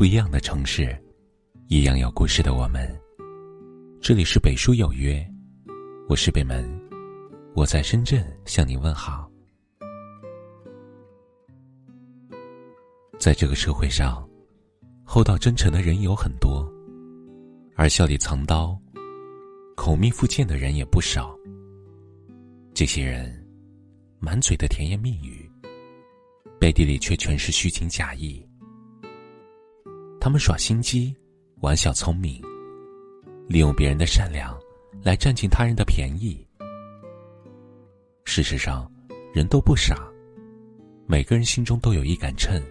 不一样的城市，一样有故事的我们。这里是北书有约，我是北门，我在深圳向你问好。在这个社会上，厚道真诚的人有很多，而笑里藏刀、口蜜腹剑的人也不少。这些人满嘴的甜言蜜语，背地里却全是虚情假意。他们耍心机，玩小聪明，利用别人的善良来占尽他人的便宜。事实上，人都不傻，每个人心中都有一杆秤。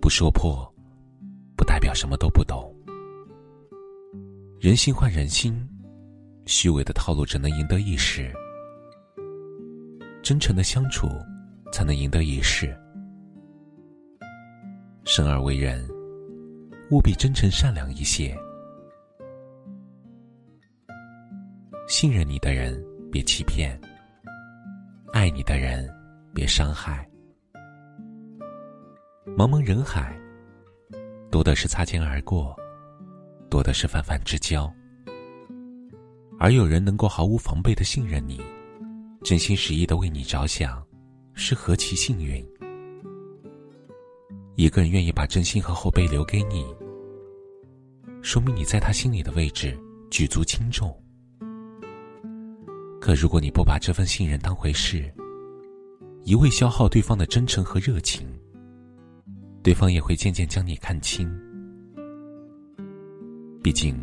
不说破，不代表什么都不懂。人心换人心，虚伪的套路只能赢得一时，真诚的相处才能赢得一世。生而为人，务必真诚善良一些。信任你的人，别欺骗；爱你的人，别伤害。茫茫人海，多的是擦肩而过，多的是泛泛之交。而有人能够毫无防备的信任你，真心实意的为你着想，是何其幸运！一个人愿意把真心和后背留给你，说明你在他心里的位置举足轻重。可如果你不把这份信任当回事，一味消耗对方的真诚和热情，对方也会渐渐将你看清。毕竟，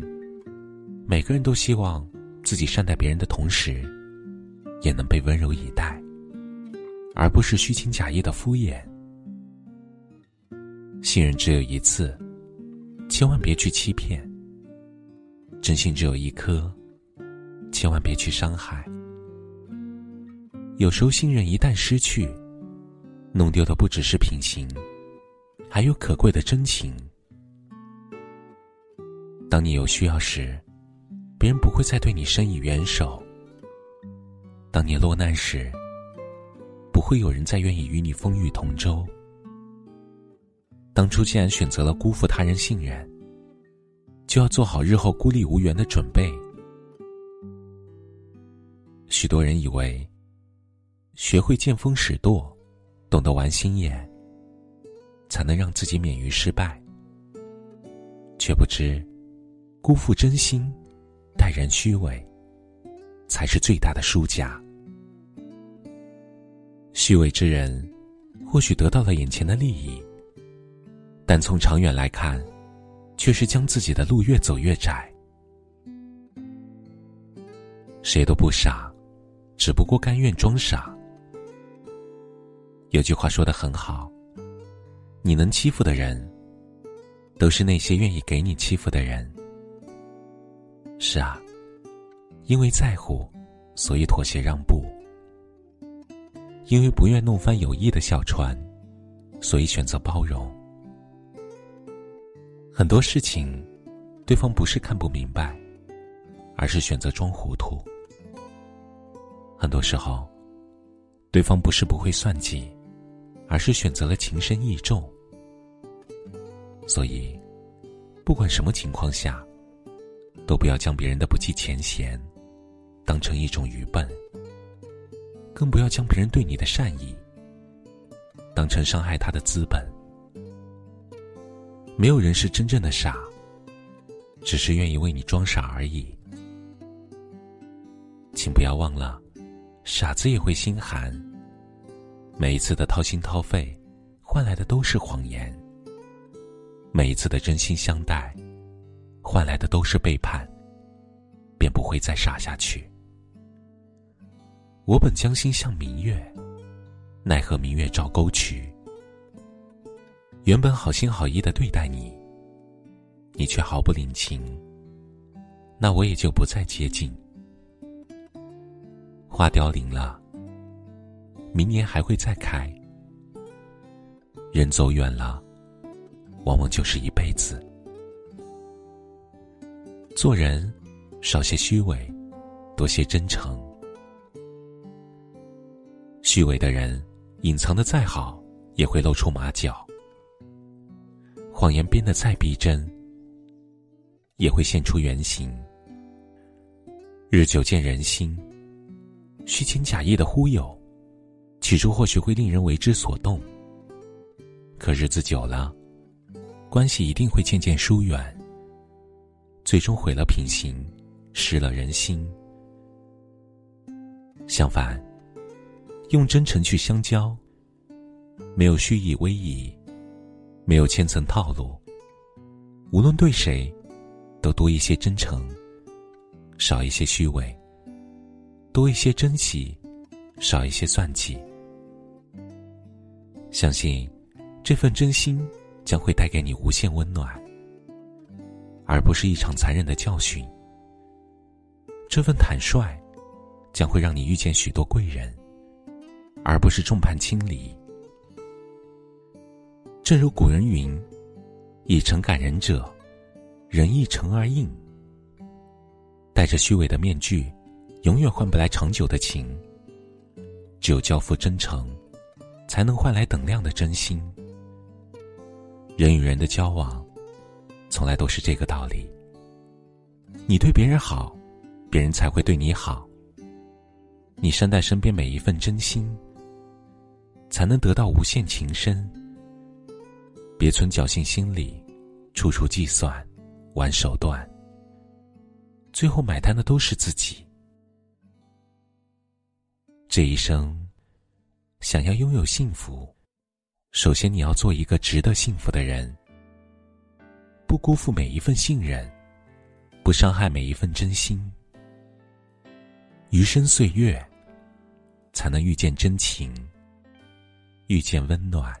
每个人都希望自己善待别人的同时，也能被温柔以待，而不是虚情假意的敷衍。信任只有一次，千万别去欺骗；真心只有一颗，千万别去伤害。有时候，信任一旦失去，弄丢的不只是品行，还有可贵的真情。当你有需要时，别人不会再对你伸以援手；当你落难时，不会有人再愿意与你风雨同舟。当初既然选择了辜负他人信任，就要做好日后孤立无援的准备。许多人以为，学会见风使舵，懂得玩心眼，才能让自己免于失败。却不知，辜负真心，待人虚伪，才是最大的输家。虚伪之人，或许得到了眼前的利益。但从长远来看，却是将自己的路越走越窄。谁都不傻，只不过甘愿装傻。有句话说的很好：“你能欺负的人，都是那些愿意给你欺负的人。”是啊，因为在乎，所以妥协让步；因为不愿弄翻友谊的小船，所以选择包容。很多事情，对方不是看不明白，而是选择装糊涂。很多时候，对方不是不会算计，而是选择了情深意重。所以，不管什么情况下，都不要将别人的不计前嫌当成一种愚笨，更不要将别人对你的善意当成伤害他的资本。没有人是真正的傻，只是愿意为你装傻而已。请不要忘了，傻子也会心寒。每一次的掏心掏肺，换来的都是谎言；每一次的真心相待，换来的都是背叛，便不会再傻下去。我本将心向明月，奈何明月照沟渠。原本好心好意的对待你，你却毫不领情，那我也就不再接近。花凋零了，明年还会再开；人走远了，往往就是一辈子。做人，少些虚伪，多些真诚。虚伪的人，隐藏的再好，也会露出马脚。谎言编得再逼真，也会现出原形。日久见人心，虚情假意的忽悠，起初或许会令人为之所动，可日子久了，关系一定会渐渐疏远，最终毁了品行，失了人心。相反，用真诚去相交，没有虚以委以，没有千层套路，无论对谁，都多一些真诚。少一些虚伪，多一些珍惜，少一些算计。相信这份真心将会带给你无限温暖，而不是一场残忍的教训。这份坦率将会让你遇见许多贵人，而不是众叛亲离。正如古人云：“以诚感人者，人亦诚而应。”戴着虚伪的面具，永远换不来长久的情。只有交付真诚，才能换来等量的真心。人与人的交往，从来都是这个道理。你对别人好，别人才会对你好。你善待身边每一份真心，才能得到无限情深。别存侥幸心理，处处计算，玩手段。最后买单的都是自己。这一生，想要拥有幸福，首先你要做一个值得幸福的人，不辜负每一份信任，不伤害每一份真心。余生岁月，才能遇见真情，遇见温暖。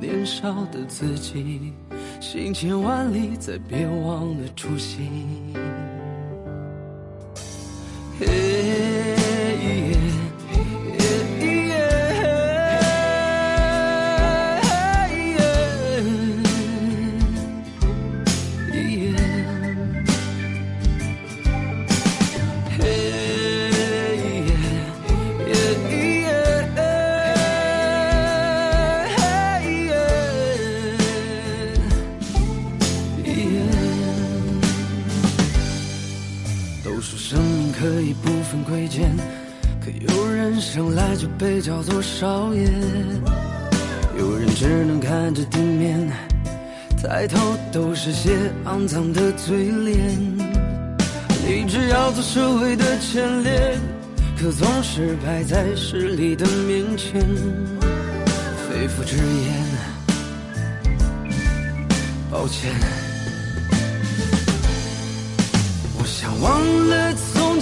年少的自己，行千万里，再别忘了初心。贵贱，可有人生来就被叫做少爷，有人只能看着地面，抬头都是些肮脏的嘴脸。立志要做社会的前列，可总是摆在势力的面前，肺腑之言，抱歉，我想忘了。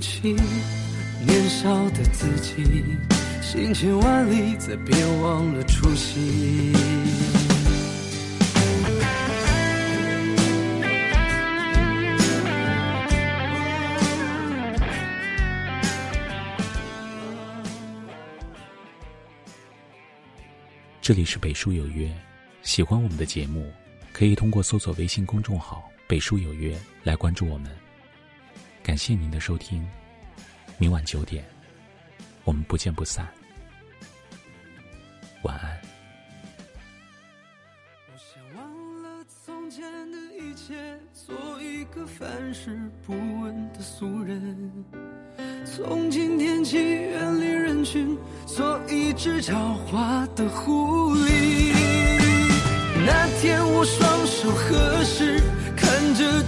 起，年少的自己，行千万里，再别忘了初心。这里是北书有约，喜欢我们的节目，可以通过搜索微信公众号“北书有约”来关注我们。感谢您的收听，明晚九点，我们不见不散。晚安。我想忘了从前的一切，做一个凡事不问的俗人。从今天起，远离人群，做一只狡猾的狐狸。那天我双手合十，